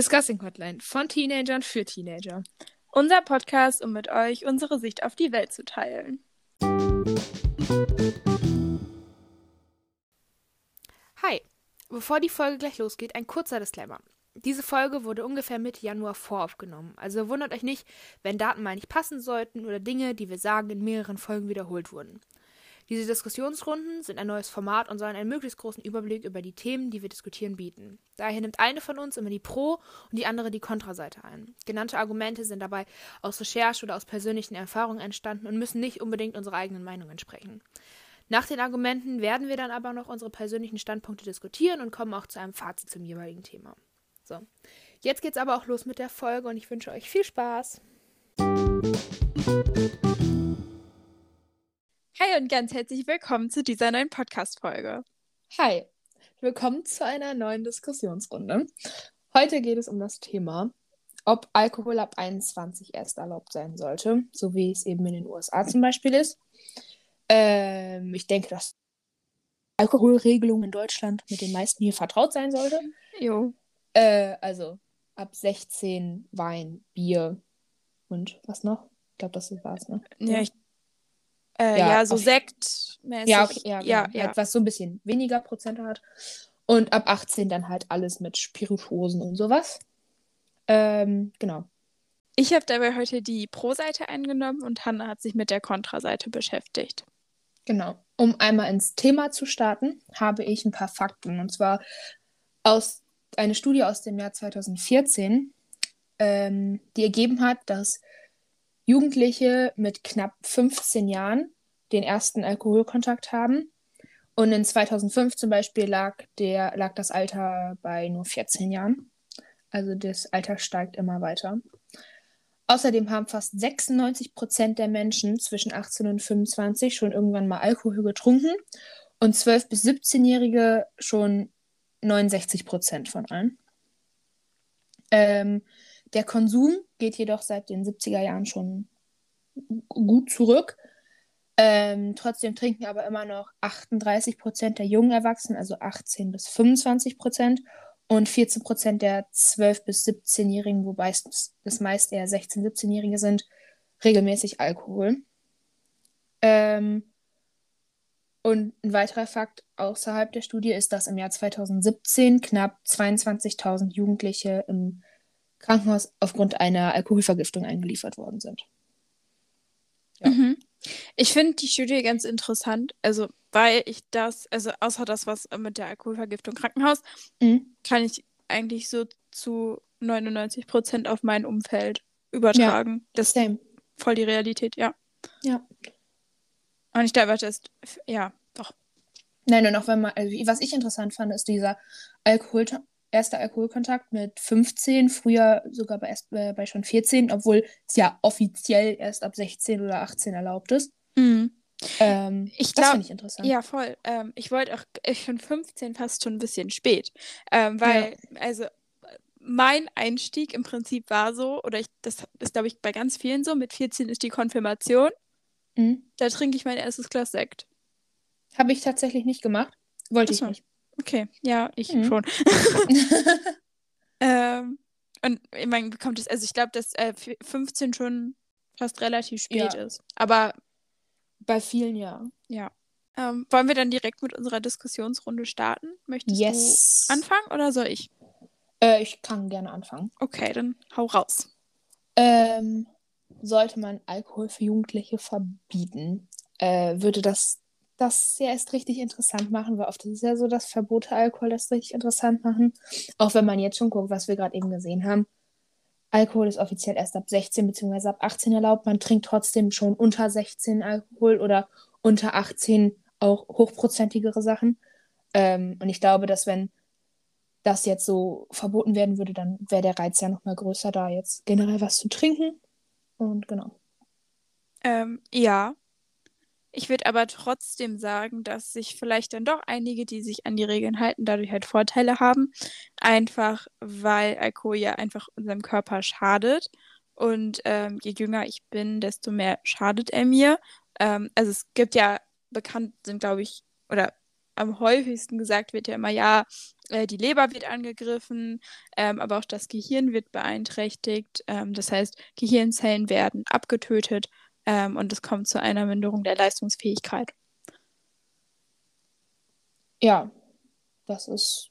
Discussing Hotline von Teenagern für Teenager. Unser Podcast, um mit euch unsere Sicht auf die Welt zu teilen. Hi, bevor die Folge gleich losgeht, ein kurzer Disclaimer. Diese Folge wurde ungefähr Mitte Januar voraufgenommen, also wundert euch nicht, wenn Daten mal nicht passen sollten oder Dinge, die wir sagen, in mehreren Folgen wiederholt wurden. Diese Diskussionsrunden sind ein neues Format und sollen einen möglichst großen Überblick über die Themen, die wir diskutieren, bieten. Daher nimmt eine von uns immer die Pro- und die andere die Kontraseite ein. Genannte Argumente sind dabei aus Recherche oder aus persönlichen Erfahrungen entstanden und müssen nicht unbedingt unserer eigenen Meinung entsprechen. Nach den Argumenten werden wir dann aber noch unsere persönlichen Standpunkte diskutieren und kommen auch zu einem Fazit zum jeweiligen Thema. So, jetzt geht's aber auch los mit der Folge und ich wünsche euch viel Spaß. Hi und ganz herzlich willkommen zu dieser neuen Podcast-Folge. Hi, willkommen zu einer neuen Diskussionsrunde. Heute geht es um das Thema, ob Alkohol ab 21 erst erlaubt sein sollte, so wie es eben in den USA zum Beispiel ist. Ähm, ich denke, dass Alkoholregelung in Deutschland mit den meisten hier vertraut sein sollte. Jo. Äh, also ab 16 Wein, Bier und was noch? Ich glaube, das war's, ne? Ja, ich, äh, Ja, ja, so Sektmäßig. Ja, okay, ja, ja, genau. ja. Halt, was so ein bisschen weniger Prozente hat. Und ab 18 dann halt alles mit Spirituosen und sowas. Ähm, genau. Ich habe dabei heute die Pro-Seite eingenommen und Hanna hat sich mit der Kontraseite beschäftigt. Genau. Um einmal ins Thema zu starten, habe ich ein paar Fakten. Und zwar aus eine Studie aus dem Jahr 2014, ähm, die ergeben hat, dass Jugendliche mit knapp 15 Jahren den ersten Alkoholkontakt haben. Und in 2005 zum Beispiel lag, der, lag das Alter bei nur 14 Jahren. Also das Alter steigt immer weiter. Außerdem haben fast 96 Prozent der Menschen zwischen 18 und 25 schon irgendwann mal Alkohol getrunken und 12- bis 17-Jährige schon 69 Prozent von allen. Ähm, der Konsum geht jedoch seit den 70er Jahren schon gut zurück. Ähm, trotzdem trinken aber immer noch 38 Prozent der jungen Erwachsenen, also 18 bis 25 Prozent, und 14 Prozent der 12- bis 17-Jährigen, wobei es das meist eher 16-, 17-Jährige sind, regelmäßig Alkohol. Ähm, und ein weiterer Fakt außerhalb der Studie ist, dass im Jahr 2017 knapp 22.000 Jugendliche im Krankenhaus aufgrund einer Alkoholvergiftung eingeliefert worden sind. Ja. Mhm. Ich finde die Studie ganz interessant, also weil ich das, also außer das, was mit der Alkoholvergiftung Krankenhaus, Mhm. kann ich eigentlich so zu 99 Prozent auf mein Umfeld übertragen. Das ist Same. voll die Realität, ja. Ja. Und ich glaube, das ist, ja, doch. Nein, und auch wenn man, also was ich interessant fand, ist dieser Alkohol, erster Alkoholkontakt mit 15, früher sogar bei, erst, äh, bei schon 14, obwohl es ja offiziell erst ab 16 oder 18 erlaubt ist. Mhm. Ähm, Ich das finde ich interessant. Ja, voll. Ähm, ich wollte auch, ich finde 15 fast schon ein bisschen spät. Ähm, weil, also, mein Einstieg im Prinzip war so, oder ich, das ist, glaube ich, bei ganz vielen so, mit 14 ist die Konfirmation. Mhm. Da trinke ich mein erstes Glas Sekt. Habe ich tatsächlich nicht gemacht. Wollte ich Ach so. nicht. Okay, ja, ich Mhm. schon. Ähm, und ich meine, kommt es, also ich glaube, dass äh, f- 15 schon fast relativ spät Ja. ist. Aber Bei vielen ja. ja. Ähm, wollen wir dann direkt mit unserer Diskussionsrunde starten? Möchtest Yes. du anfangen oder soll ich? Äh, ich kann gerne anfangen. Okay, dann hau raus. Ähm, sollte man Alkohol für Jugendliche verbieten, äh, würde das das ja erst richtig interessant machen, weil oft ist es ja so, dass Verbote Alkohol das richtig interessant machen. Auch wenn man jetzt schon guckt, was wir gerade eben gesehen haben. Alkohol ist offiziell erst ab 16 bzw. ab 18 erlaubt. Man trinkt trotzdem schon unter 16 Alkohol oder unter 18 auch hochprozentigere Sachen. Ähm, und ich glaube, dass wenn das jetzt so verboten werden würde, dann wäre der Reiz ja nochmal größer, da jetzt generell was zu trinken. Und genau. Ähm, ja. Ich würde aber trotzdem sagen, dass sich vielleicht dann doch einige, die sich an die Regeln halten, dadurch halt Vorteile haben. Einfach weil Alkohol ja einfach unserem Körper schadet. Und ähm, je jünger ich bin, desto mehr schadet er mir. Ähm, also es gibt ja bekannt sind, glaube ich, oder am häufigsten gesagt wird ja immer, ja, äh, die Leber wird angegriffen, ähm, aber auch das Gehirn wird beeinträchtigt. Ähm, das heißt, Gehirnzellen werden abgetötet ähm, und es kommt zu einer Minderung der Leistungsfähigkeit. Ja, das ist,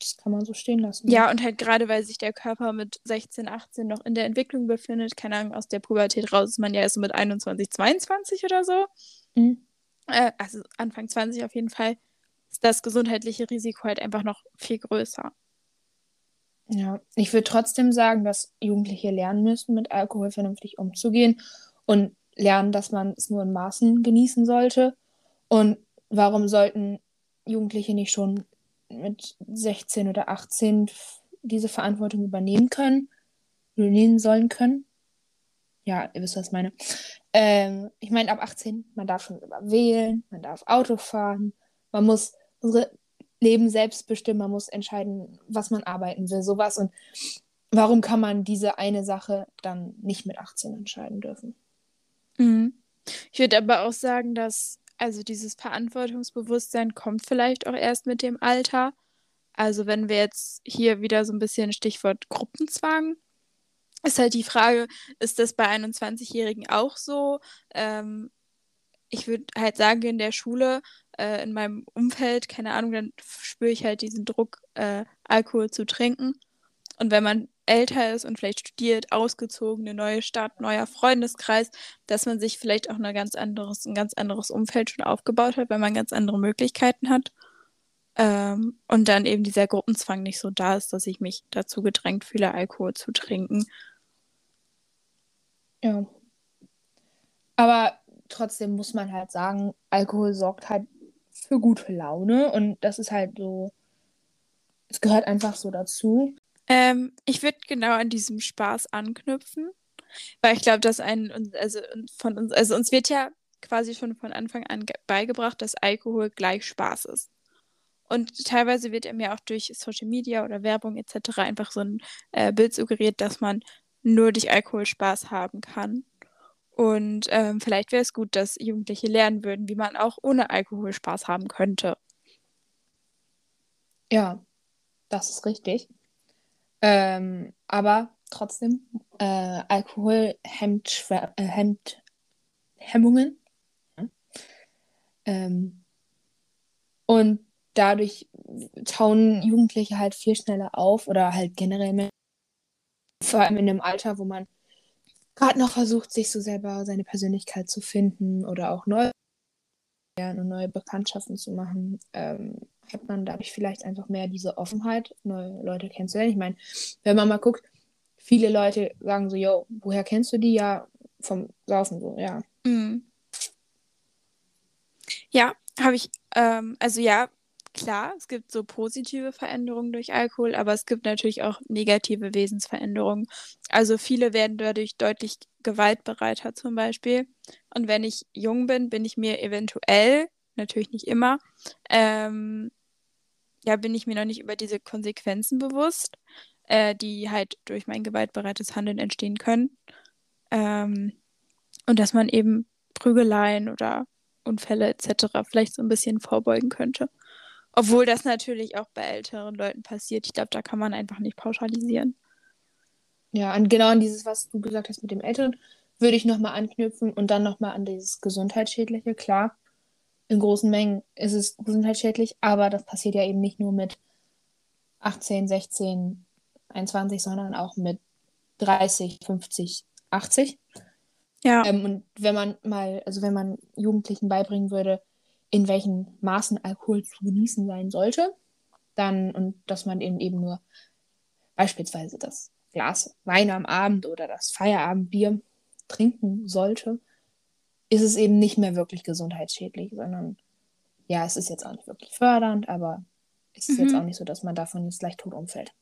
das kann man so stehen lassen. Ja, und halt gerade, weil sich der Körper mit 16, 18 noch in der Entwicklung befindet, keine Ahnung, aus der Pubertät raus ist man ja erst so mit 21, 22 oder so. Mhm. Äh, also Anfang 20 auf jeden Fall, ist das gesundheitliche Risiko halt einfach noch viel größer. Ja, ich würde trotzdem sagen, dass Jugendliche lernen müssen, mit Alkohol vernünftig umzugehen und lernen, dass man es nur in Maßen genießen sollte. Und warum sollten Jugendliche nicht schon mit 16 oder 18 diese Verantwortung übernehmen können, übernehmen sollen können. Ja, ihr wisst, was ich meine. Ähm, ich meine, ab 18, man darf schon wählen, man darf Auto fahren, man muss unsere Leben selbst bestimmen, man muss entscheiden, was man arbeiten will, sowas. Und warum kann man diese eine Sache dann nicht mit 18 entscheiden dürfen? Mhm. Ich würde aber auch sagen, dass also dieses Verantwortungsbewusstsein kommt vielleicht auch erst mit dem Alter. Also wenn wir jetzt hier wieder so ein bisschen Stichwort Gruppenzwang, ist halt die Frage, ist das bei 21-Jährigen auch so? Ähm, ich würde halt sagen, in der Schule, äh, in meinem Umfeld, keine Ahnung, dann spüre ich halt diesen Druck, äh, Alkohol zu trinken. Und wenn man älter ist und vielleicht studiert, ausgezogen, eine neue Stadt, neuer Freundeskreis, dass man sich vielleicht auch eine ganz anderes, ein ganz anderes Umfeld schon aufgebaut hat, weil man ganz andere Möglichkeiten hat. Ähm, und dann eben dieser Gruppenzwang nicht so da ist, dass ich mich dazu gedrängt fühle, Alkohol zu trinken. Ja. Aber trotzdem muss man halt sagen, Alkohol sorgt halt für gute Laune und das ist halt so, es gehört einfach so dazu. Ähm, ich würde genau an diesem Spaß anknüpfen, weil ich glaube, dass ein, also von uns, also uns wird ja quasi schon von Anfang an beigebracht, dass Alkohol gleich Spaß ist. Und teilweise wird mir auch durch Social Media oder Werbung etc. einfach so ein äh, Bild suggeriert, dass man nur durch Alkohol Spaß haben kann. Und ähm, vielleicht wäre es gut, dass Jugendliche lernen würden, wie man auch ohne Alkohol Spaß haben könnte. Ja, das ist richtig. Ähm, aber trotzdem, äh, Alkohol hemmt, äh, hemmt Hemmungen. Ähm, und dadurch tauen Jugendliche halt viel schneller auf oder halt generell mehr. Vor allem in dem Alter, wo man gerade noch versucht, sich so selber seine Persönlichkeit zu finden oder auch neu und neue Bekanntschaften zu machen. Ähm, hat man dadurch vielleicht einfach mehr diese Offenheit, neue Leute kennenzulernen. Ich meine, wenn man mal guckt, viele Leute sagen so, yo, woher kennst du die? Ja, vom Saufen so, ja. Mhm. Ja, habe ich, ähm, also ja, klar, es gibt so positive Veränderungen durch Alkohol, aber es gibt natürlich auch negative Wesensveränderungen. Also viele werden dadurch deutlich gewaltbereiter zum Beispiel. Und wenn ich jung bin, bin ich mir eventuell, natürlich nicht immer, ähm, ja, bin ich mir noch nicht über diese Konsequenzen bewusst, äh, die halt durch mein gewaltbereites Handeln entstehen können. Ähm, und dass man eben Prügeleien oder Unfälle etc. vielleicht so ein bisschen vorbeugen könnte. Obwohl das natürlich auch bei älteren Leuten passiert. Ich glaube, da kann man einfach nicht pauschalisieren. Ja, und genau an dieses, was du gesagt hast mit dem Älteren, würde ich nochmal anknüpfen und dann nochmal an dieses Gesundheitsschädliche. Klar, in großen Mengen ist es gesundheitsschädlich, aber das passiert ja eben nicht nur mit 18, 16, 21, sondern auch mit 30, 50, 80. Ja. Ähm, und wenn man mal, also wenn man Jugendlichen beibringen würde, in welchen Maßen Alkohol zu genießen sein sollte, dann und dass man eben eben nur beispielsweise das Glas Wein am Abend oder das Feierabendbier trinken sollte, ist es eben nicht mehr wirklich gesundheitsschädlich, sondern ja, es ist jetzt auch nicht wirklich fördernd, aber es ist mhm. jetzt auch nicht so, dass man davon jetzt leicht tot umfällt.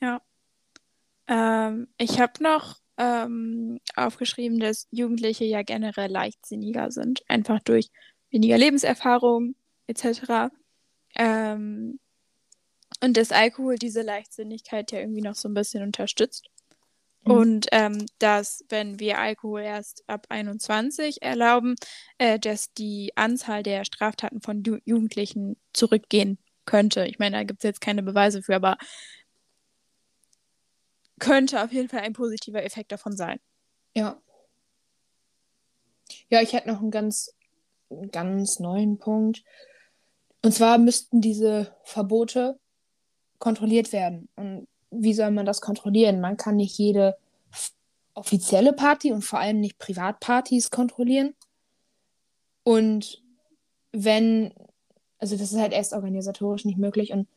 Ja. Ähm, ich habe noch ähm, aufgeschrieben, dass Jugendliche ja generell leichtsinniger sind, einfach durch weniger Lebenserfahrung etc. Ähm, und dass Alkohol diese Leichtsinnigkeit ja irgendwie noch so ein bisschen unterstützt. Mhm. Und ähm, dass, wenn wir Alkohol erst ab 21 erlauben, äh, dass die Anzahl der Straftaten von Ju Jugendlichen zurückgehen könnte. Ich meine, da gibt es jetzt keine Beweise für, aber könnte auf jeden Fall ein positiver Effekt davon sein. Ja. Ja, ich hätte noch einen ganz, ganz neuen Punkt. Und zwar müssten diese Verbote kontrolliert werden. Und wie soll man das kontrollieren? Man kann nicht jede offizielle Party und vor allem nicht Privatpartys kontrollieren. Und wenn, also das ist halt erst organisatorisch nicht möglich und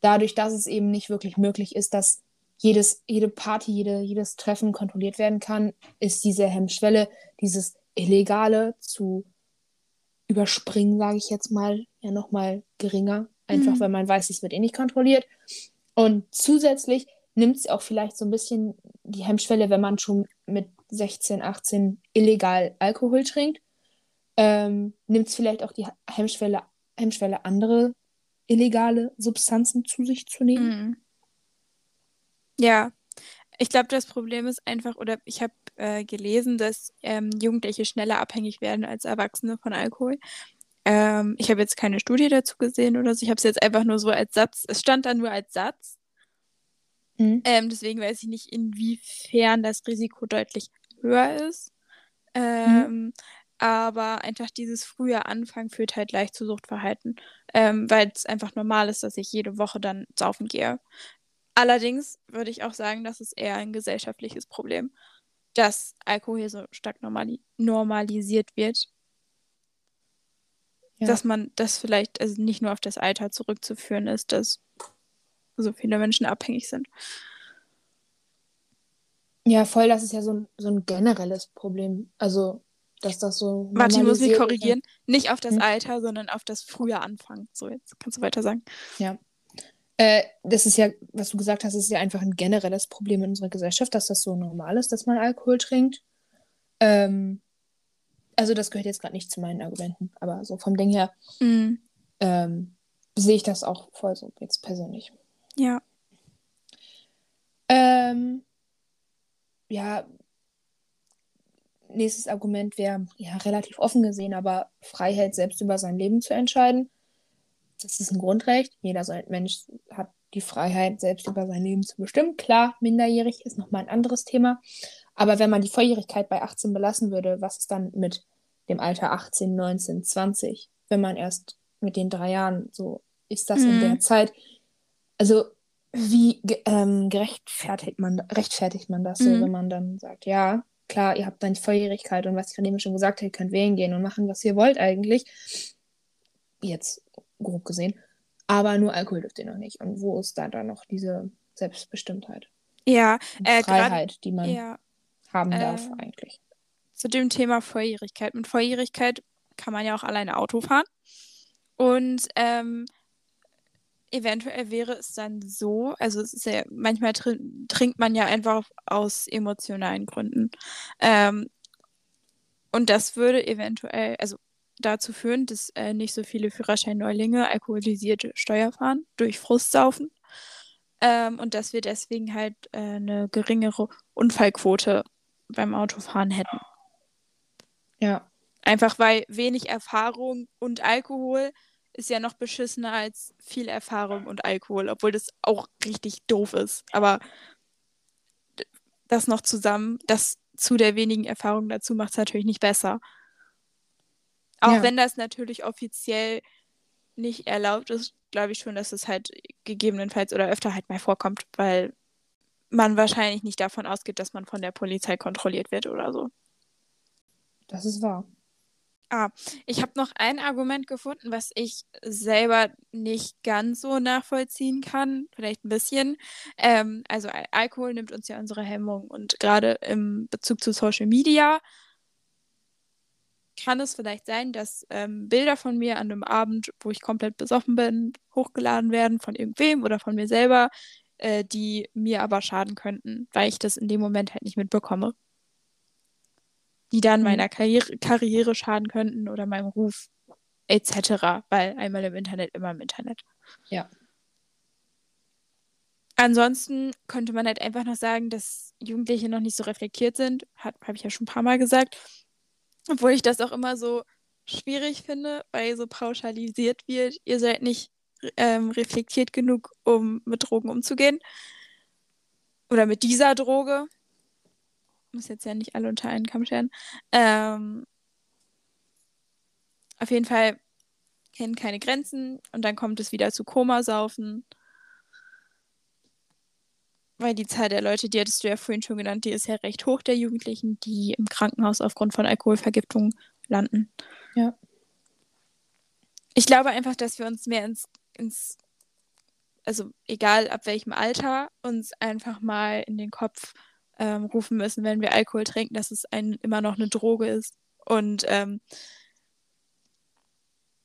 dadurch, dass es eben nicht wirklich möglich ist, dass jedes, jede Party, jede, jedes Treffen kontrolliert werden kann, ist diese Hemmschwelle, dieses Illegale zu überspringen, sage ich jetzt mal, ja nochmal geringer. Einfach mhm. weil man weiß, es wird eh nicht kontrolliert. Und zusätzlich nimmt es auch vielleicht so ein bisschen die Hemmschwelle, wenn man schon mit 16, 18 illegal Alkohol trinkt, ähm, nimmt es vielleicht auch die Hemmschwelle, Hemmschwelle, andere illegale Substanzen zu sich zu nehmen. Mhm. Ja, ich glaube, das Problem ist einfach, oder ich habe äh, gelesen, dass ähm, Jugendliche schneller abhängig werden als Erwachsene von Alkohol. Ähm, ich habe jetzt keine Studie dazu gesehen oder so. Ich habe es jetzt einfach nur so als Satz. Es stand da nur als Satz. Mhm. Ähm, deswegen weiß ich nicht, inwiefern das Risiko deutlich höher ist. Ähm, mhm. Aber einfach dieses frühe Anfangen führt halt leicht zu Suchtverhalten, ähm, weil es einfach normal ist, dass ich jede Woche dann saufen gehe. Allerdings würde ich auch sagen, das ist eher ein gesellschaftliches Problem, dass Alkohol hier so stark normali normalisiert wird. Ja. Dass man das vielleicht also nicht nur auf das Alter zurückzuführen ist, dass so viele Menschen abhängig sind. Ja, voll, das ist ja so ein, so ein generelles Problem. Also, dass das so. Martin muss mich korrigieren. Nicht auf das hm? Alter, sondern auf das frühe Anfangen. So, jetzt kannst du weiter sagen. Ja. Äh, das ist ja, was du gesagt hast, ist ja einfach ein generelles Problem in unserer Gesellschaft, dass das so normal ist, dass man Alkohol trinkt. Ähm, also, das gehört jetzt gerade nicht zu meinen Argumenten, aber so vom Ding her mm. ähm, sehe ich das auch voll so jetzt persönlich. Ja. Ähm, ja, nächstes Argument wäre ja relativ offen gesehen, aber Freiheit, selbst über sein Leben zu entscheiden. Das ist ein Grundrecht. Jeder Mensch hat die Freiheit, selbst über sein Leben zu bestimmen. Klar, minderjährig ist nochmal ein anderes Thema. Aber wenn man die Volljährigkeit bei 18 belassen würde, was ist dann mit dem Alter 18, 19, 20? Wenn man erst mit den drei Jahren so ist das mhm. in der mhm. Zeit, also wie ähm, gerechtfertigt man, rechtfertigt man das mhm. so, wenn man dann sagt, ja, klar, ihr habt dann die Volljährigkeit und was ich gerade eben schon gesagt habe, ihr könnt wählen gehen und machen, was ihr wollt eigentlich. Jetzt grob gesehen. Aber nur Alkohol dürft ihr noch nicht. Und wo ist da dann noch diese Selbstbestimmtheit? Ja, äh, Freiheit, grad, die man ja, haben äh, darf eigentlich. Zu dem Thema Volljährigkeit. Mit Volljährigkeit kann man ja auch alleine Auto fahren. Und ähm, eventuell wäre es dann so, also es ist ja, manchmal tr trinkt man ja einfach aus emotionalen Gründen. Ähm, und das würde eventuell, also dazu führen, dass äh, nicht so viele Führerschein-Neulinge alkoholisierte Steuer fahren durch Frustsaufen. Ähm, und dass wir deswegen halt äh, eine geringere Unfallquote beim Autofahren hätten. Ja. Einfach weil wenig Erfahrung und Alkohol ist ja noch beschissener als viel Erfahrung und Alkohol, obwohl das auch richtig doof ist. Aber das noch zusammen, das zu der wenigen Erfahrung dazu macht es natürlich nicht besser. Auch ja. wenn das natürlich offiziell nicht erlaubt ist, glaube ich schon, dass es halt gegebenenfalls oder öfter halt mal vorkommt, weil man wahrscheinlich nicht davon ausgeht, dass man von der Polizei kontrolliert wird oder so. Das ist wahr. Ah, ich habe noch ein Argument gefunden, was ich selber nicht ganz so nachvollziehen kann, vielleicht ein bisschen. Ähm, also Al Alkohol nimmt uns ja unsere Hemmung und gerade im Bezug zu Social Media kann es vielleicht sein, dass ähm, Bilder von mir an einem Abend, wo ich komplett besoffen bin, hochgeladen werden von irgendwem oder von mir selber, äh, die mir aber schaden könnten, weil ich das in dem Moment halt nicht mitbekomme die dann mhm. meiner Karriere, Karriere schaden könnten oder meinem Ruf etc. Weil einmal im Internet, immer im Internet. Ja. ansonsten könnte man halt einfach noch sagen, dass Jugendliche noch nicht so reflektiert sind. Habe ich ja schon ein paar Mal gesagt. Obwohl ich das auch immer so schwierig finde, weil so pauschalisiert wird, ihr seid nicht ähm, reflektiert genug, um mit Drogen umzugehen. Oder mit dieser Droge. Muss jetzt ja nicht alle unter einen Kamm scheren. Ähm, auf jeden Fall kennen keine Grenzen und dann kommt es wieder zu Komasaufen. Weil die Zahl der Leute, die hattest du ja vorhin schon genannt, die ist ja recht hoch der Jugendlichen, die im Krankenhaus aufgrund von Alkoholvergiftung landen. Ja. Ich glaube einfach, dass wir uns mehr ins, ins, also egal ab welchem Alter, uns einfach mal in den Kopf ähm, rufen müssen, wenn wir Alkohol trinken, dass es ein, immer noch eine Droge ist. Und ähm,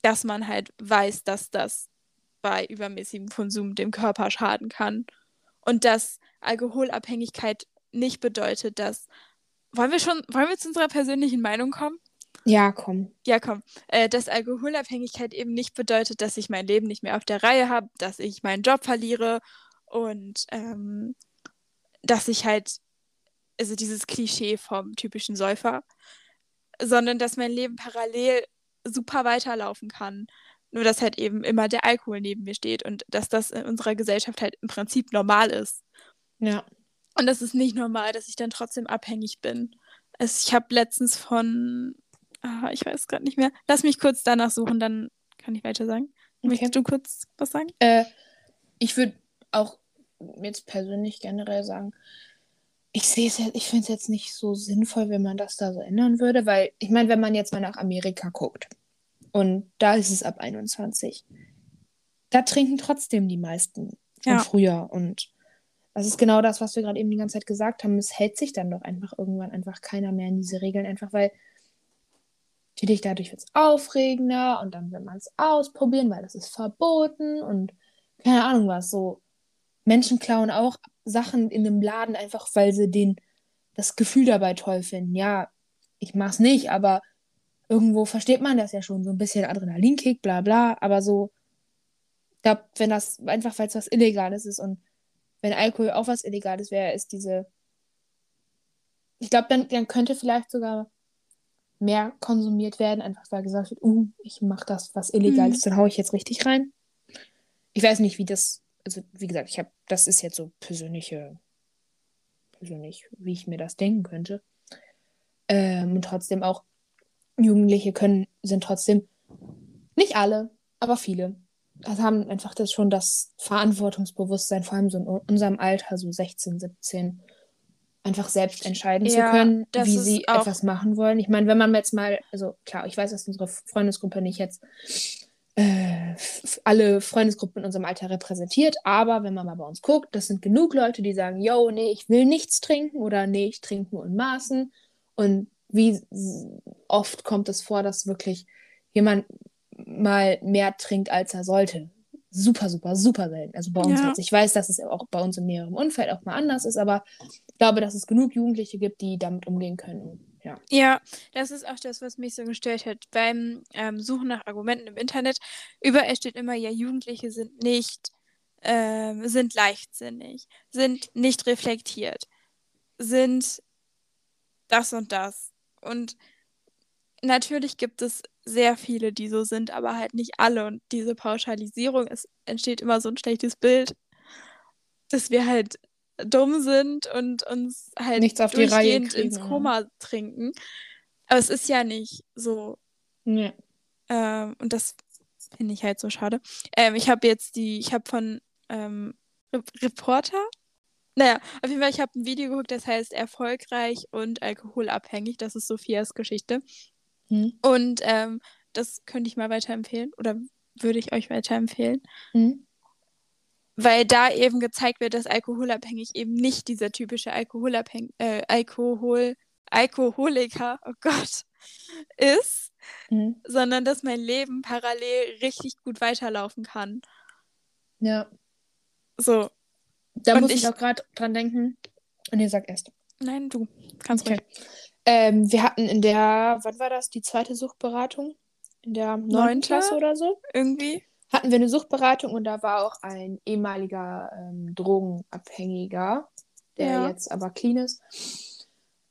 dass man halt weiß, dass das bei übermäßigem Konsum dem Körper schaden kann. Und dass Alkoholabhängigkeit nicht bedeutet, dass. Wollen wir schon, wollen wir zu unserer persönlichen Meinung kommen? Ja, komm. Ja, komm. Äh, dass Alkoholabhängigkeit eben nicht bedeutet, dass ich mein Leben nicht mehr auf der Reihe habe, dass ich meinen Job verliere und ähm, dass ich halt, also dieses Klischee vom typischen Säufer, sondern dass mein Leben parallel super weiterlaufen kann. Nur dass halt eben immer der Alkohol neben mir steht und dass das in unserer Gesellschaft halt im Prinzip normal ist. Ja. Und das ist nicht normal, dass ich dann trotzdem abhängig bin. Es, ich habe letztens von, ah, ich weiß gerade nicht mehr, lass mich kurz danach suchen, dann kann ich weiter sagen. Okay. Möchtest du kurz was sagen? Äh, ich würde auch jetzt persönlich generell sagen, ich sehe es jetzt, ich finde es jetzt nicht so sinnvoll, wenn man das da so ändern würde, weil ich meine, wenn man jetzt mal nach Amerika guckt und da ist es ab 21, da trinken trotzdem die meisten von Ja. früher und das ist genau das, was wir gerade eben die ganze Zeit gesagt haben. Es hält sich dann doch einfach irgendwann einfach keiner mehr an diese Regeln, einfach weil natürlich dadurch wird es aufregender und dann will man es ausprobieren, weil das ist verboten und keine Ahnung was. So Menschen klauen auch Sachen in einem Laden einfach, weil sie den das Gefühl dabei toll finden. Ja, ich mach's nicht, aber irgendwo versteht man das ja schon, so ein bisschen Adrenalinkick, bla bla, aber so, ich glaube, wenn das einfach, weil es was Illegales ist und wenn Alkohol auch was Illegales wäre, ist diese, ich glaube, dann, dann könnte vielleicht sogar mehr konsumiert werden, einfach weil gesagt wird, uh, ich mache das, was illegal Mhm. ist, dann haue ich jetzt richtig rein. Ich weiß nicht, wie das, also wie gesagt, ich habe, das ist jetzt so persönliche, persönlich, wie ich mir das denken könnte. Ähm, und trotzdem auch Jugendliche können, sind trotzdem, nicht alle, aber viele, also haben einfach das schon das Verantwortungsbewusstsein, vor allem so in unserem Alter, so 16, 17, einfach selbst entscheiden Ja, zu können, wie sie etwas machen wollen. Ich meine, wenn man jetzt mal, also klar, ich weiß, dass unsere Freundesgruppe nicht jetzt äh, alle Freundesgruppen in unserem Alter repräsentiert, aber wenn man mal bei uns guckt, das sind genug Leute, die sagen, yo, nee, ich will nichts trinken oder nee, ich trinke nur in Maßen. Und wie oft kommt es vor, dass wirklich jemand mal mehr trinkt, als er sollte. Super, super, super selten. Also bei uns Ja. jetzt. Ich weiß, dass es auch bei uns im näheren Umfeld auch mal anders ist, aber ich glaube, dass es genug Jugendliche gibt, die damit umgehen können. Ja. Ja, das ist auch das, was mich so gestört hat. Beim ähm, Suchen nach Argumenten im Internet, überall steht immer, ja, Jugendliche sind nicht, ähm, sind leichtsinnig, sind nicht reflektiert, sind das und das. Und natürlich gibt es sehr viele, die so sind, aber halt nicht alle. Und diese Pauschalisierung, es entsteht immer so ein schlechtes Bild, dass wir halt dumm sind und uns halt Nichts auf durchgehend kriegen, ins. Koma trinken. Aber es ist ja nicht so. ja. Ähm, und das finde ich halt so schade. Ähm, ich habe jetzt die, ich habe von ähm, Re Reporter, naja, auf jeden Fall, ich habe ein Video geguckt, das heißt Erfolgreich und alkoholabhängig. Das ist Sophias Geschichte. Hm. Und ähm, das könnte ich mal weiterempfehlen oder würde ich euch weiterempfehlen, Hm. weil da eben gezeigt wird, dass alkoholabhängig eben nicht dieser typische Alkoholabhäng äh, Alkohol Alkoholiker, oh Gott, ist, Hm. sondern dass mein Leben parallel richtig gut weiterlaufen kann. Ja. So, Da Und muss ich, ich- auch gerade dran denken. Und ihr sagt erst. nein, du kannst Okay. ruhig. Ähm, wir hatten in der, wann war das, die zweite Suchtberatung? In der neunten Neunte? Klasse oder so? Irgendwie. hatten wir eine Suchtberatung und da war auch ein ehemaliger ähm, Drogenabhängiger, der Ja. jetzt aber clean ist.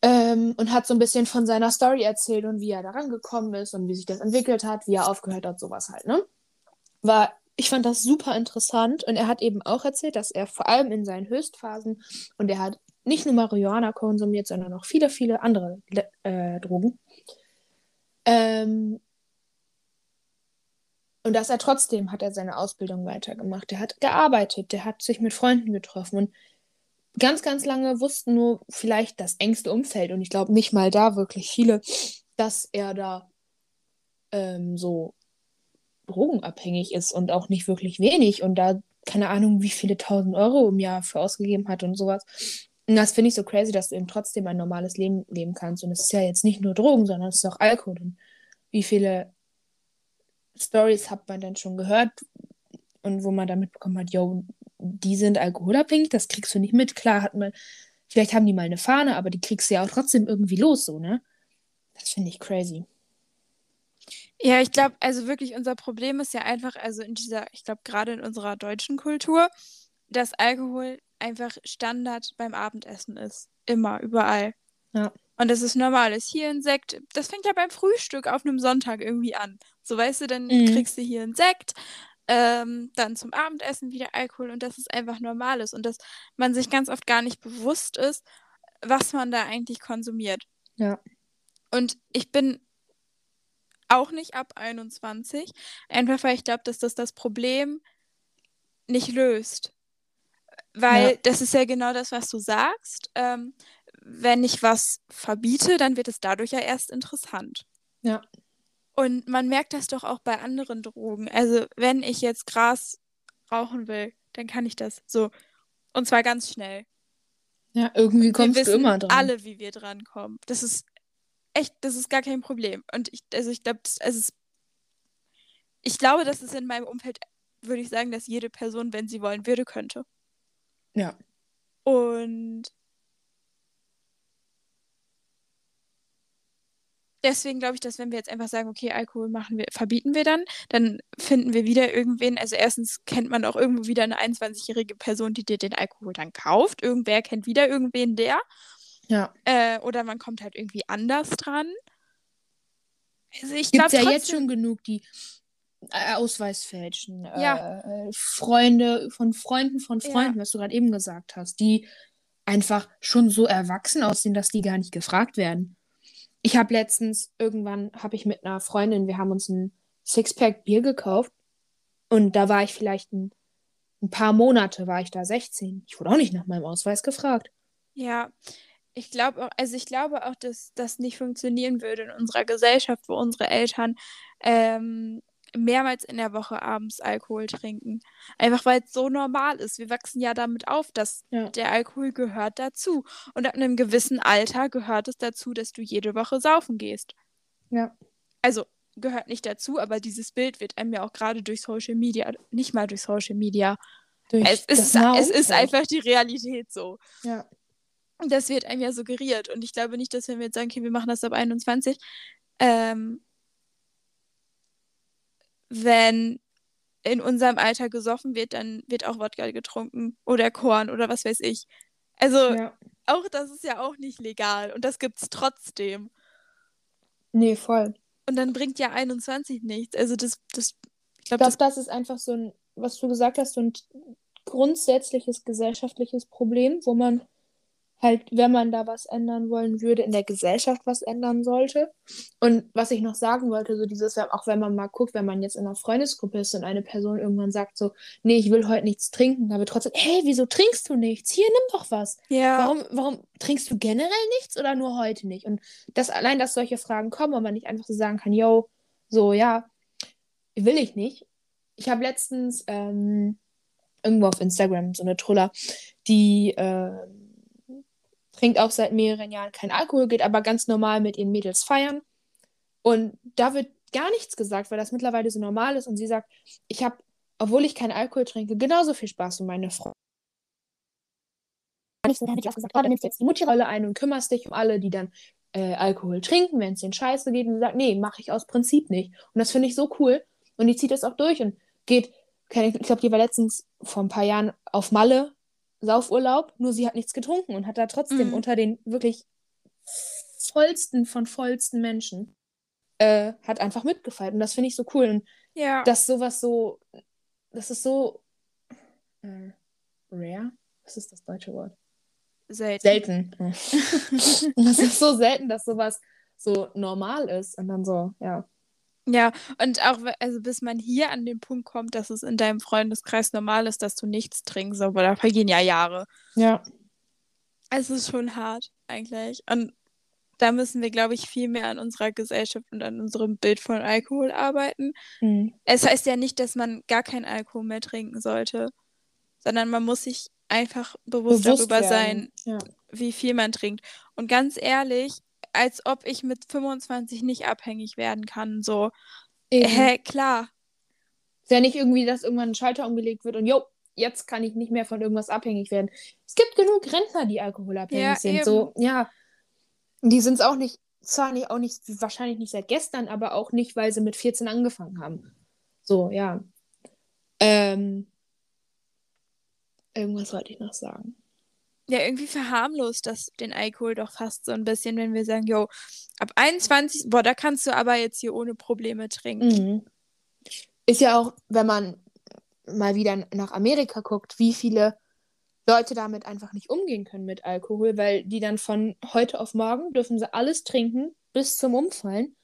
Ähm, und hat so ein bisschen von seiner Story erzählt und wie er daran gekommen ist und wie sich das entwickelt hat, wie er aufgehört hat, sowas halt, ne? War, ich fand das super interessant und er hat eben auch erzählt, dass er vor allem in seinen Höchstphasen und er hat nicht nur Marihuana konsumiert, sondern auch viele, viele andere äh, Drogen. Ähm, und dass er trotzdem hat er seine Ausbildung weitergemacht. Er hat gearbeitet, der hat sich mit Freunden getroffen und ganz, ganz lange wussten nur vielleicht das engste Umfeld und ich glaube nicht mal da wirklich viele, dass er da ähm, so drogenabhängig ist und auch nicht wirklich wenig und da keine Ahnung, wie viele tausend Euro im Jahr für ausgegeben hat und sowas. Und das finde ich so crazy, dass du eben trotzdem ein normales Leben leben kannst. Und es ist ja jetzt nicht nur Drogen, sondern es ist auch Alkohol. Und wie viele Stories hat man denn schon gehört und wo man dann mitbekommen hat, yo, die sind alkoholabhängig, das kriegst du nicht mit. Klar hat man, vielleicht haben die mal eine Fahne, aber die kriegst du ja auch trotzdem irgendwie los, so, ne? Das finde ich crazy. Ja, ich glaube, also wirklich unser Problem ist ja einfach, also in dieser, ich glaube, gerade in unserer deutschen Kultur, dass Alkohol einfach Standard beim Abendessen ist. Immer, überall. Ja. Und das ist normal ist. Hier ein Sekt, das fängt ja beim Frühstück auf einem Sonntag irgendwie an. So weißt du, dann Mhm. kriegst du hier einen Sekt, ähm, dann zum Abendessen wieder Alkohol und das ist einfach normales und dass man sich ganz oft gar nicht bewusst ist, was man da eigentlich konsumiert. Ja. Und ich bin auch nicht ab 21, einfach weil ich glaube, dass das das Problem nicht löst. Weil Ja. das ist ja genau das, was du sagst. Ähm, wenn ich was verbiete, dann wird es dadurch ja erst interessant. Ja. Und man merkt das doch auch bei anderen Drogen. Also wenn ich jetzt Gras rauchen will, dann kann ich das so. Und zwar ganz schnell. Ja, irgendwie Wir kommst du wissen immer dran. alle, wie wir drankommen. Das ist echt, das ist gar kein Problem. Und ich, also ich glaube, ist, ich glaube, dass es in meinem Umfeld, würde ich sagen, dass jede Person, wenn sie wollen würde, könnte. Ja. Und deswegen glaube ich, dass wenn wir jetzt einfach sagen, okay, Alkohol machen wir, verbieten wir dann, dann finden wir wieder irgendwen. Also erstens kennt man auch irgendwo wieder eine 21-jährige Person, die dir den Alkohol dann kauft. Irgendwer kennt wieder irgendwen, der. Ja. Äh, oder man kommt halt irgendwie anders dran. Also ich Gibt glaube ja jetzt trotzdem, schon genug, die Ausweis fälschen. Ja. Äh, Freunde von Freunden von Ja. Freunden, was du gerade eben gesagt hast, die einfach schon so erwachsen aussehen, dass die gar nicht gefragt werden. Ich habe letztens, irgendwann habe ich mit einer Freundin, wir haben uns ein Sixpack Bier gekauft und da war ich vielleicht ein, ein paar Monate, war ich da 16. Ich wurde auch nicht nach meinem Ausweis gefragt. Ja, ich glaube auch, also ich glaube auch, dass das nicht funktionieren würde in unserer Gesellschaft, wo unsere Eltern ähm, mehrmals in der Woche abends Alkohol trinken. Einfach weil es so normal ist. Wir wachsen ja damit auf, dass Ja. der Alkohol gehört dazu. Und ab einem gewissen Alter gehört es dazu, dass du jede Woche saufen gehst. Ja. Also gehört nicht dazu, aber dieses Bild wird einem ja auch gerade durch Social Media, nicht mal durch Social Media. Durch Es ist, es ist Umfeld. einfach die Realität so. Ja. Das wird einem ja suggeriert. Und ich glaube nicht, dass wenn wir jetzt sagen, okay, wir machen das ab 21, ähm, wenn in unserem Alter gesoffen wird, dann wird auch Wodka getrunken oder Korn oder was weiß ich. Also ja. auch das ist ja auch nicht legal und das gibt's trotzdem. Nee, voll. Und dann bringt ja 21 nichts. Also das, das, ich glaube, das, das ist einfach so ein, was du gesagt hast, so ein grundsätzliches gesellschaftliches Problem, wo man halt, wenn man da was ändern wollen würde, in der Gesellschaft was ändern sollte. Und was ich noch sagen wollte, so dieses, auch wenn man mal guckt, wenn man jetzt in einer Freundesgruppe ist und eine Person irgendwann sagt so, nee, ich will heute nichts trinken, wird trotzdem, hey, wieso trinkst du nichts? Hier, nimm doch was. ja, Warum, warum trinkst du generell nichts oder nur heute nicht? Und das allein, dass solche Fragen kommen und man nicht einfach so sagen kann, yo, so, ja, will ich nicht. Ich habe letztens ähm, irgendwo auf Instagram so eine Truller, die ähm, trinkt auch seit mehreren Jahren kein Alkohol, geht aber ganz normal mit ihren Mädels feiern. Und da wird gar nichts gesagt, weil das mittlerweile so normal ist. Und sie sagt, ich habe, obwohl ich keinen Alkohol trinke, genauso viel Spaß wie meine Freunde. Nicht so, da hätte ich auch gesagt, oh, du nimmst jetzt die Mutti-Rolle ein und kümmerst dich um alle, die dann äh, Alkohol trinken, wenn es denen scheiße geht. Und sie sagt, nee, mache ich aus Prinzip nicht. Und das finde ich so cool. Und die zieht das auch durch. Und geht, ich glaube, die war letztens vor ein paar Jahren auf Malle, Saufurlaub, nur sie hat nichts getrunken und hat da trotzdem Mhm. unter den wirklich vollsten von vollsten Menschen äh, hat einfach mitgefeiert. Und das finde ich so cool. Und Ja. dass sowas so, das ist so äh, rare. Was ist das deutsche Wort? selten. Selten. Das ist so selten, dass sowas so normal ist. Und dann so, ja. Ja, und auch, also bis man hier an den Punkt kommt, dass es in deinem Freundeskreis normal ist, dass du nichts trinkst, aber da vergehen ja Jahre. Ja. Es ist schon hart, eigentlich. Und da müssen wir, glaube ich, viel mehr an unserer Gesellschaft und an unserem Bild von Alkohol arbeiten. Mhm. Es heißt ja nicht, dass man gar keinen Alkohol mehr trinken sollte, sondern man muss sich einfach bewusst, Bewusst darüber werden. sein, Ja. wie viel man trinkt. Und ganz ehrlich, als ob ich mit 25 nicht abhängig werden kann, so. Eben. Hä, klar. Ist ja nicht irgendwie, dass irgendwann ein Schalter umgelegt wird und jo, jetzt kann ich nicht mehr von irgendwas abhängig werden. Es gibt genug Rentner, die alkoholabhängig Ja, sind. eben. So, ja. Die sind es auch nicht, zwar nicht, auch nicht, wahrscheinlich nicht seit gestern, aber auch nicht, weil sie mit 14 angefangen haben. So, ja. Ähm, irgendwas wollte ich noch sagen. Ja, irgendwie verharmlost das den Alkohol doch fast so ein bisschen, wenn wir sagen, jo, ab 21, boah, da kannst du aber jetzt hier ohne Probleme trinken. Mhm. Ist ja auch, wenn man mal wieder nach Amerika guckt, wie viele Leute damit einfach nicht umgehen können mit Alkohol, weil die dann von heute auf morgen dürfen sie alles trinken bis zum Umfallen.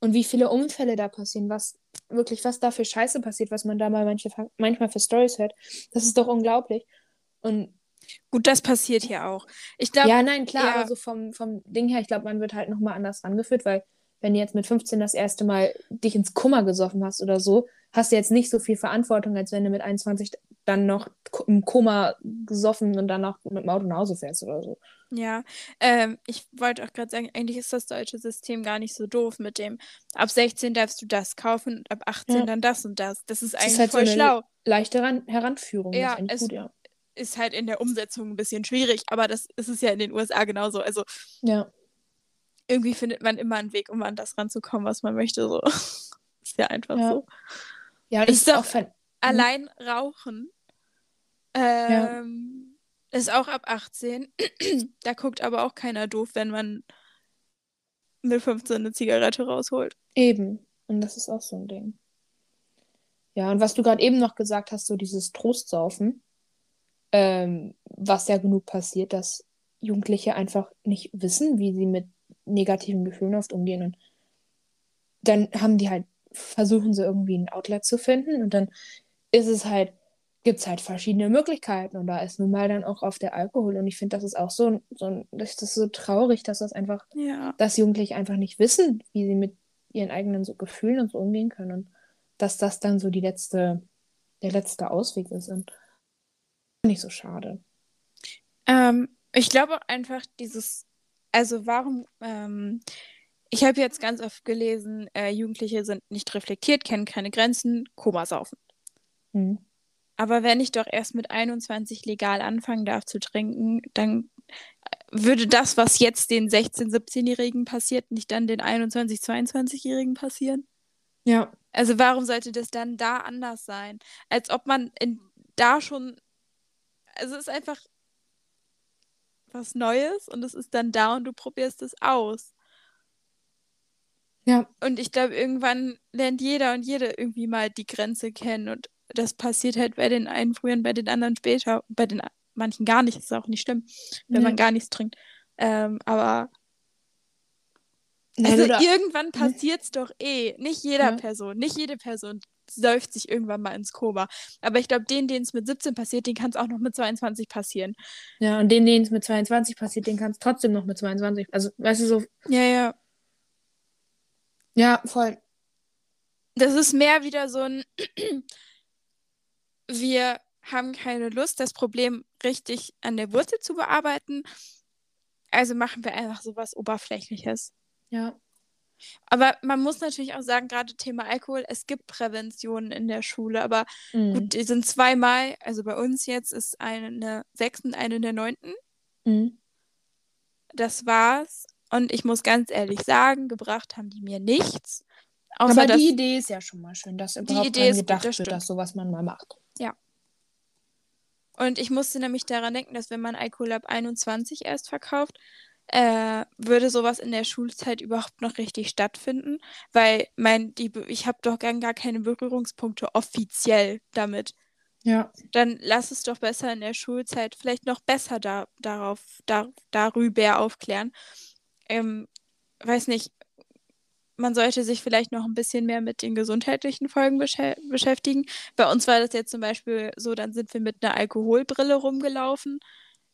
Und wie viele Unfälle da passieren, was wirklich, was da für Scheiße passiert, was man da mal manche, manchmal für Stories hört, das ist doch unglaublich. Und Gut, das passiert hier auch. Ich glaube, ja, nein, klar, ja. aber so vom, vom Ding her, ich glaube, man wird halt nochmal anders rangeführt, weil wenn du jetzt mit 15 das erste Mal dich ins Kummer gesoffen hast oder so, hast du jetzt nicht so viel Verantwortung, als wenn du mit 21 dann noch im Koma gesoffen und dann noch mit dem Auto nach Hause fährst oder so. ja, ähm, ich wollte auch gerade sagen, eigentlich ist das deutsche System gar nicht so doof mit dem, ab 16 darfst du das kaufen und ab 18 Ja. dann das und das. Das ist Das eigentlich ist halt so voll eine schlau. leichte Ran Heranführung. das Ja, ist es- gut, ja. Ist halt in der Umsetzung ein bisschen schwierig, aber das ist es ja in den USA genauso. Also Ja, irgendwie findet man immer einen Weg, um an das ranzukommen, was man möchte. So. ist ja einfach Ja. so. ja Ist ich doch- auch fan- Allein rauchen ähm, ist auch ab 18. da guckt aber auch keiner doof, wenn man mit 15 eine Zigarette rausholt. Eben. Und das ist auch so ein Ding. Ja, und was du gerade eben noch gesagt hast, so dieses Trostsaufen, ähm, was ja genug passiert, dass Jugendliche einfach nicht wissen, wie sie mit negativen Gefühlen oft umgehen. Und dann haben die halt, versuchen sie irgendwie ein Outlet zu finden und dann ist es halt, gibt es halt verschiedene Möglichkeiten und da ist nun mal dann auch auf der Alkohol. Und ich finde, das ist auch so, so das ist so traurig, dass das einfach Ja. dass Jugendliche einfach nicht wissen, wie sie mit ihren eigenen so Gefühlen und so umgehen können und dass das dann so die letzte, der letzte Ausweg ist. Und ich so schade. Ähm, ich glaube auch einfach dieses, also warum, ähm, ich habe jetzt ganz oft gelesen, äh, Jugendliche sind nicht reflektiert, kennen keine Grenzen, Koma saufen. Hm. Aber wenn ich doch erst mit 21 legal anfangen darf zu trinken, dann äh, würde das, was jetzt den 16-, 17-Jährigen passiert, nicht dann den 21-, 22-Jährigen passieren? Ja. Also warum sollte das dann da anders sein? Als ob man in, da schon, also es ist einfach was Neues und es ist dann da und du probierst es aus. Ja. Und ich glaube, irgendwann lernt jeder und jede irgendwie mal die Grenze kennen und das passiert halt bei den einen früher und bei den anderen später. Bei den manchen gar nicht, ist auch nicht schlimm, wenn Nee. man gar nichts trinkt. Ähm, aber Nein, also irgendwann passiert's doch eh. Nicht jeder Ja. Person, nicht jede Person säuft sich irgendwann mal ins Koma. Aber ich glaube, denen, denen es mit 17 passiert, denen kann es auch noch mit 22 passieren. ja, und denen, denen es mit 22 passiert, den kann es trotzdem noch mit 22. Also, weißt du, so, Ja, ja. ja, voll. Das ist mehr wieder so ein, wir haben keine Lust, das Problem richtig an der Wurzel zu bearbeiten. Also machen wir einfach sowas Oberflächliches. Ja. Aber man muss natürlich auch sagen, gerade Thema Alkohol, es gibt Präventionen in der Schule, aber Mhm. gut, die sind zweimal, also bei uns jetzt ist eine in der sechsten, eine in der neunten. Mhm. Das war's. Und ich muss ganz ehrlich sagen, gebracht haben die mir nichts. Außer Aber die Idee ist ja schon mal schön, dass überhaupt Idee dran ist gut, gedacht das wird, dass sowas man mal macht. Und ich musste nämlich daran denken, dass wenn man Alkohol ab 21 erst verkauft, äh, würde sowas in der Schulzeit überhaupt noch richtig stattfinden, weil mein, die, ich habe doch gar, gar keine Berührungspunkte offiziell damit. Ja. Dann lass es doch besser in der Schulzeit vielleicht noch besser da, darauf, da, darüber aufklären. Ähm, weiß nicht, man sollte sich vielleicht noch ein bisschen mehr mit den gesundheitlichen Folgen beschä beschäftigen. Bei uns war das jetzt zum Beispiel so, dann sind wir mit einer Alkoholbrille rumgelaufen.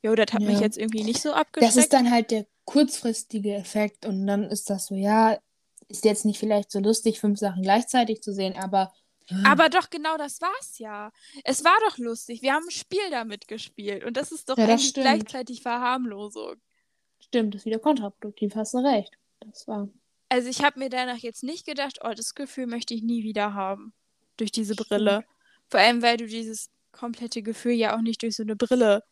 Jo, das hat mich Ja. jetzt irgendwie nicht so Das abgeschreckt. ist dann halt der kurzfristige Effekt und dann ist das so, ja, ist jetzt nicht vielleicht so lustig, fünf Sachen gleichzeitig zu sehen, aber. Aber doch genau das war's ja. Es war doch lustig. Wir haben ein Spiel damit gespielt und das ist doch Ja, das gleichzeitig Verharmlosung. Stimmt, das ist wieder kontraproduktiv, hast du recht. Das war. Also ich habe mir danach jetzt nicht gedacht, oh, das Gefühl möchte ich nie wieder haben. Durch diese Brille. Vor allem, weil du dieses komplette Gefühl ja auch nicht durch so eine Brille.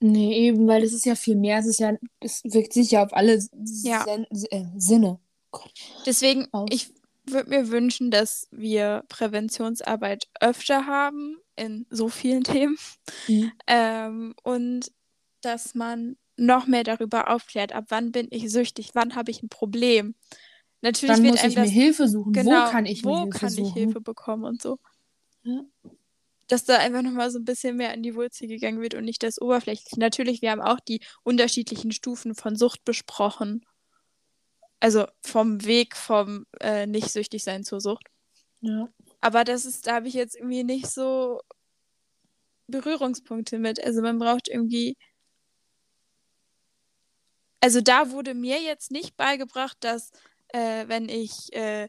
Nee, eben, weil es ist ja viel mehr. Es ist ja, es wirkt sich ja auf alle Ja. Sen äh, Sinne. Gott. Deswegen, Aus. ich würde mir wünschen, dass wir Präventionsarbeit öfter haben in so vielen Themen. Mhm. Ähm, und dass man noch mehr darüber aufklärt, ab wann bin ich süchtig, wann habe ich ein Problem. Natürlich Dann wird muss ich mir das Hilfe suchen. genau, wo kann ich wo mir Hilfe kann ich Hilfe bekommen und so. Ja. Dass da einfach nochmal so ein bisschen mehr an die Wurzel gegangen wird und nicht das Oberflächliche. Natürlich, wir haben auch die unterschiedlichen Stufen von Sucht besprochen. Also vom Weg vom äh, nicht süchtig sein zur Sucht. Ja. Aber das ist, da habe ich jetzt irgendwie nicht so Berührungspunkte mit. Also man braucht irgendwie. Also da wurde mir jetzt nicht beigebracht, dass äh, wenn ich äh,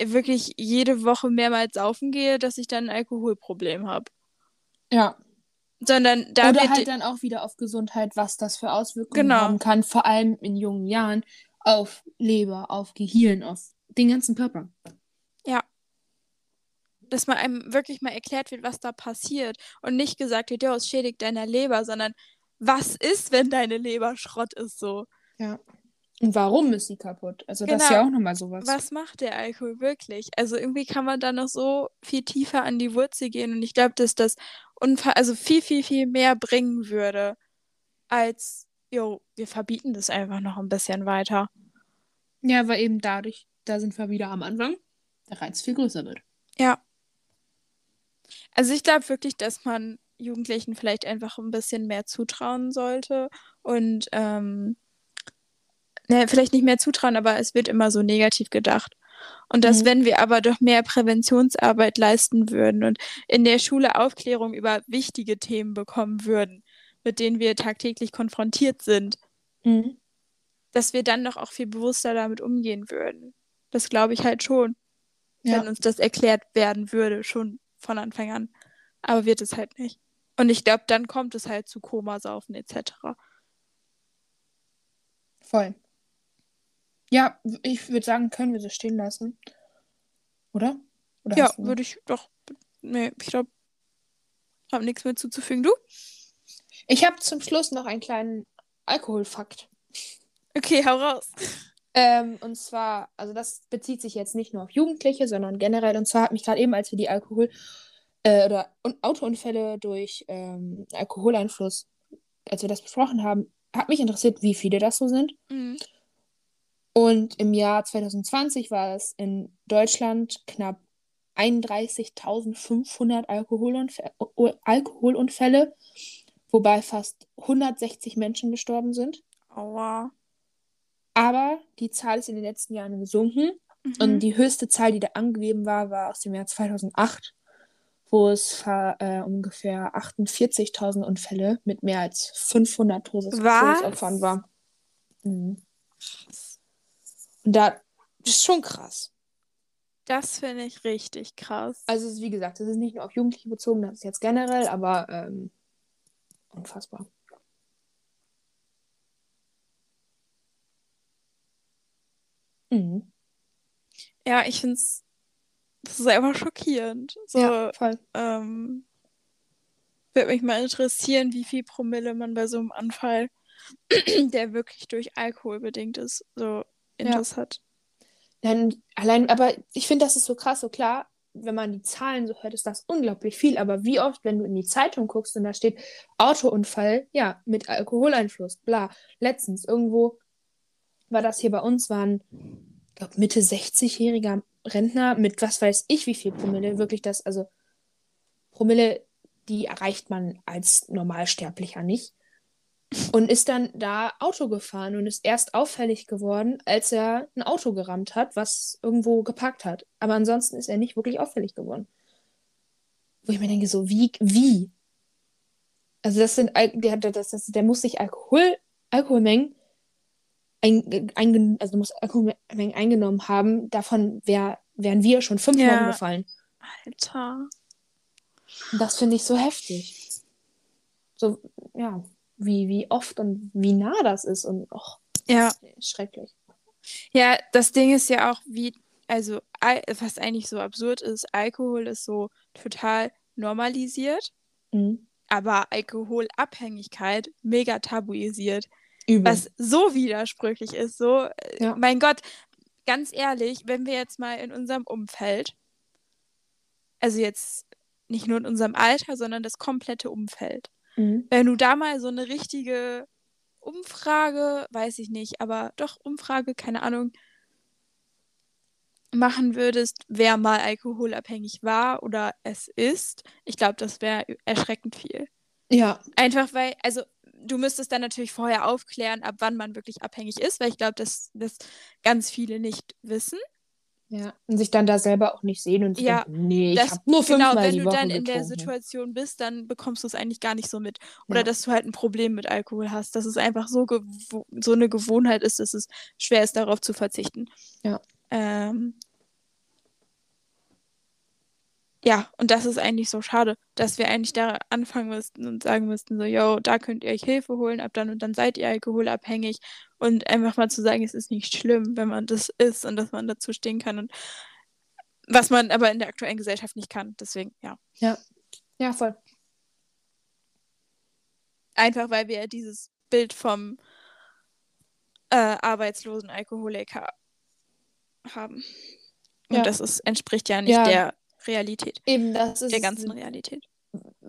wirklich jede Woche mehrmals saufen gehe, dass ich dann ein Alkoholproblem habe. ja. Sondern da Oder halt dann auch wieder auf Gesundheit, was das für Auswirkungen Genau. haben kann, vor allem in jungen Jahren, auf Leber, auf Gehirn, auf den ganzen Körper. dass man einem wirklich mal erklärt wird, was da passiert und nicht gesagt wird, ja, es schädigt deiner Leber, sondern was ist, wenn deine Leber Schrott ist so? Ja. Und warum ist sie kaputt? Also das ist Genau. ja auch nochmal sowas. Was macht der Alkohol wirklich? Also irgendwie kann man da noch so viel tiefer an die Wurzel gehen und ich glaube, dass das also viel, viel, viel mehr bringen würde, als, jo, wir verbieten das einfach noch ein bisschen weiter. Ja, weil eben dadurch, da sind wir wieder am Anfang, der Reiz viel größer wird. Ja. Also ich glaube wirklich, dass man Jugendlichen vielleicht einfach ein bisschen mehr zutrauen sollte und ähm, ne, vielleicht nicht mehr zutrauen, aber es wird immer so negativ gedacht. Und dass, Mhm. wenn wir aber doch mehr Präventionsarbeit leisten würden und in der Schule Aufklärung über wichtige Themen bekommen würden, mit denen wir tagtäglich konfrontiert sind, Mhm. dass wir dann doch auch viel bewusster damit umgehen würden. Das glaube ich halt schon, wenn Ja. uns das erklärt werden würde, schon von Anfang an. Aber wird es halt nicht. Und ich glaube, dann kommt es halt zu Komasaufen etc. Voll. Ja, ich würde sagen, können wir so stehen lassen. Oder? Oder Ja, würde ich doch. Nee, ich glaube, habe nichts mehr zuzufügen. Du? Ich habe zum Schluss noch einen kleinen Alkoholfakt. Okay, hau raus. Ähm, und zwar, also das bezieht sich jetzt nicht nur auf Jugendliche, sondern generell. Und zwar hat mich gerade eben, als wir die Alkohol- äh, oder Un Autounfälle durch ähm, Alkoholeinfluss, als wir das besprochen haben, hat mich interessiert, wie viele das so sind. Mhm. Und im Jahr 2020 war es in Deutschland knapp 31.500 Alkoholunfä Alkoholunfälle, wobei fast 160 Menschen gestorben sind. Aua. Aber die Zahl ist in den letzten Jahren gesunken. Mhm. Und die höchste Zahl, die da angegeben war, war aus dem Jahr 2008, wo es äh, ungefähr 48.000 Unfälle mit mehr als 500 Todes Was? Todesopfern war. Mhm. Da das ist schon krass. Das finde ich richtig krass. Also ist, wie gesagt, das ist nicht nur auf Jugendliche bezogen, das ist jetzt generell, aber ähm, unfassbar. Mhm. Ja, ich finde es. Das ist einfach schockierend. So, Ja, voll. ähm, würde mich mal interessieren, wie viel Promille man bei so einem Anfall, der wirklich durch Alkohol bedingt ist, so in Ja. das hat. Dann allein, aber ich finde, das ist so krass, so klar, wenn man die Zahlen so hört, ist das unglaublich viel. Aber wie oft, wenn du in die Zeitung guckst und da steht Autounfall, ja, mit Alkoholeinfluss, bla. Letztens irgendwo war das hier bei uns, waren, ich glaube, Mitte 60-jähriger Rentner mit was weiß ich wie viel Promille. Wirklich das, also Promille, die erreicht man als Normalsterblicher nicht. Und ist dann da Auto gefahren und ist erst auffällig geworden, als er ein Auto gerammt hat, was irgendwo geparkt hat. Aber ansonsten ist er nicht wirklich auffällig geworden. Wo ich mir denke, so, wie, wie? Also das sind, der, das, das, der muss sich Alkohol, Alkoholmengen ein, ein, also muss Alkoholmengen eingenommen haben, davon wär, wären wir schon fünfmal Ja. gefallen. Alter. Das finde ich so heftig. So, ja, wie, wie oft und wie nah das ist und och, Ja. schrecklich. Ja, das Ding ist ja auch, wie, also, Al- was eigentlich so absurd ist, Alkohol ist so total normalisiert, Mhm. aber Alkoholabhängigkeit mega tabuisiert. Übel. Was so widersprüchlich ist, so, äh, Ja. mein Gott, ganz ehrlich, wenn wir jetzt mal in unserem Umfeld, also jetzt nicht nur in unserem Alter, sondern das komplette Umfeld, Mhm. wenn du da mal so eine richtige Umfrage, weiß ich nicht, aber doch Umfrage, keine Ahnung, machen würdest, wer mal alkoholabhängig war oder es ist, ich glaube, das wäre erschreckend viel. Ja, Einfach weil, also du müsstest dann natürlich vorher aufklären, ab wann man wirklich abhängig ist, weil ich glaube, dass das ganz viele nicht wissen. Ja. Und sich dann da selber auch nicht sehen und sich Ja, denken, nee, ich Das, habe nur genau, fünfmal wenn die du Woche dann in der. Situation bist, dann bekommst du es eigentlich gar nicht so mit. Oder Ja. dass du halt ein Problem mit Alkohol hast, dass es einfach so, so eine Gewohnheit ist, dass es schwer ist, darauf zu verzichten. Ja. Ähm, ja, und das ist eigentlich so schade, dass wir eigentlich da anfangen müssten und sagen müssten, so, yo, da könnt ihr euch Hilfe holen, ab dann und dann seid ihr alkoholabhängig. Und einfach mal zu sagen, es ist nicht schlimm, wenn man das ist und dass man dazu stehen kann. Und was man aber in der aktuellen Gesellschaft nicht kann. Deswegen, ja. Ja, voll. Einfach weil wir ja dieses Bild vom äh, arbeitslosen Alkoholiker haben. Und Ja. das ist, entspricht ja nicht Ja. der Realität, Eben, das ist. der ganzen Realität.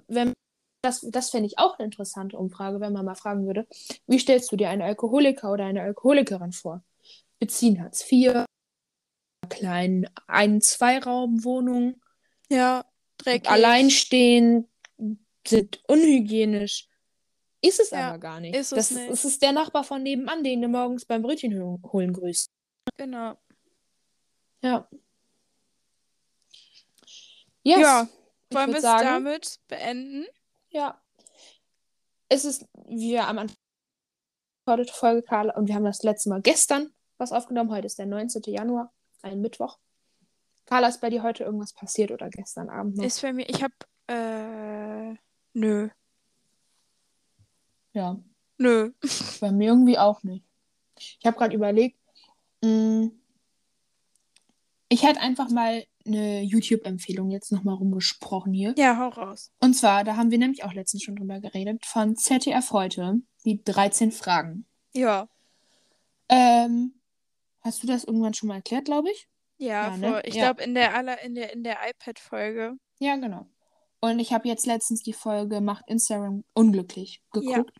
wenn, das, das fände ich auch eine interessante Umfrage, wenn man mal fragen würde, wie stellst du dir einen Alkoholiker oder eine Alkoholikerin vor? Beziehen Hartz IV, kleinen Ein-, Zweiraumwohnung, Ja, dreckig. alleinstehend, sind unhygienisch. Ist es Ja, aber gar nicht. ist es das, nicht. ist der Nachbar von nebenan, den du morgens beim Brötchen hol- holen grüßt. Genau. Ja. Yes. Ja, ich Wollen wir es damit beenden? Ja. Es ist, wie wir am Anfang der Folge, Carla, und wir haben das letzte Mal gestern was aufgenommen. Heute ist der 19. Januar, ein Mittwoch. Carla, ist bei dir heute irgendwas passiert oder gestern Abend noch? Ist für mich, ich hab, äh, nö, ja, nö. bei mir irgendwie auch nicht. Ich habe gerade überlegt, mh, ich hätte einfach mal eine YouTube-Empfehlung jetzt nochmal rumgesprochen hier. Ja, hau raus. Und zwar, da haben wir nämlich auch letztens schon drüber geredet, von ZDF heute, die 13 Fragen. Ja. Ähm, hast du das irgendwann schon mal erklärt, glaube ich? Ja, Ja, ne? vor, ich Ja. glaube in der aller, in der, in der iPad-Folge. Ja, genau. Und ich habe jetzt letztens die Folge Macht Instagram unglücklich geguckt.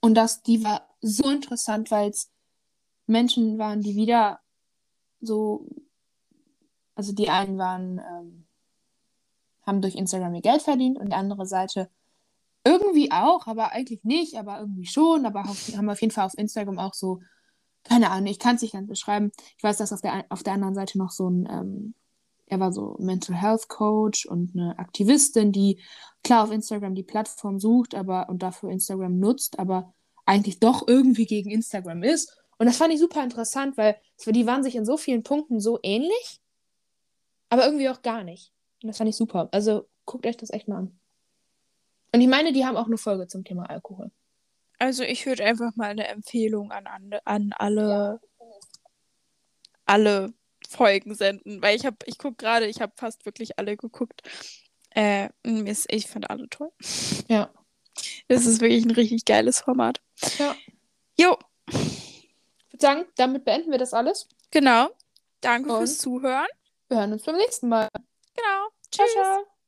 Und das, die war so interessant, weil es Menschen waren, die wieder so, also die einen waren, ähm, haben durch Instagram ihr Geld verdient und die andere Seite irgendwie auch, aber eigentlich nicht, aber irgendwie schon, aber auf, haben auf jeden Fall auf Instagram auch so, keine Ahnung, ich kann es nicht ganz beschreiben. Ich weiß, dass auf der, auf der anderen Seite noch so ein, ähm, er war so Mental Health Coach und eine Aktivistin, die klar auf Instagram die Plattform sucht, aber und dafür Instagram nutzt, aber eigentlich doch irgendwie gegen Instagram ist. Und das fand ich super interessant, weil die waren sich in so vielen Punkten so ähnlich, aber irgendwie auch gar nicht. Und das fand ich super. Also guckt euch das echt mal an. Und ich meine, die haben auch eine Folge zum Thema Alkohol. Also ich würde einfach mal eine Empfehlung an, an, alle, alle Folgen senden, weil ich habe, ich gucke gerade, ich habe fast wirklich alle geguckt. Äh, ich fand alle toll. Ja. Das ist wirklich ein richtig geiles Format. Ja. Jo, Ich würde sagen, damit beenden wir das alles. genau. Danke Und? fürs Zuhören. Wir hören uns beim nächsten Mal. Genau. Ciao, Tschüss. ciao.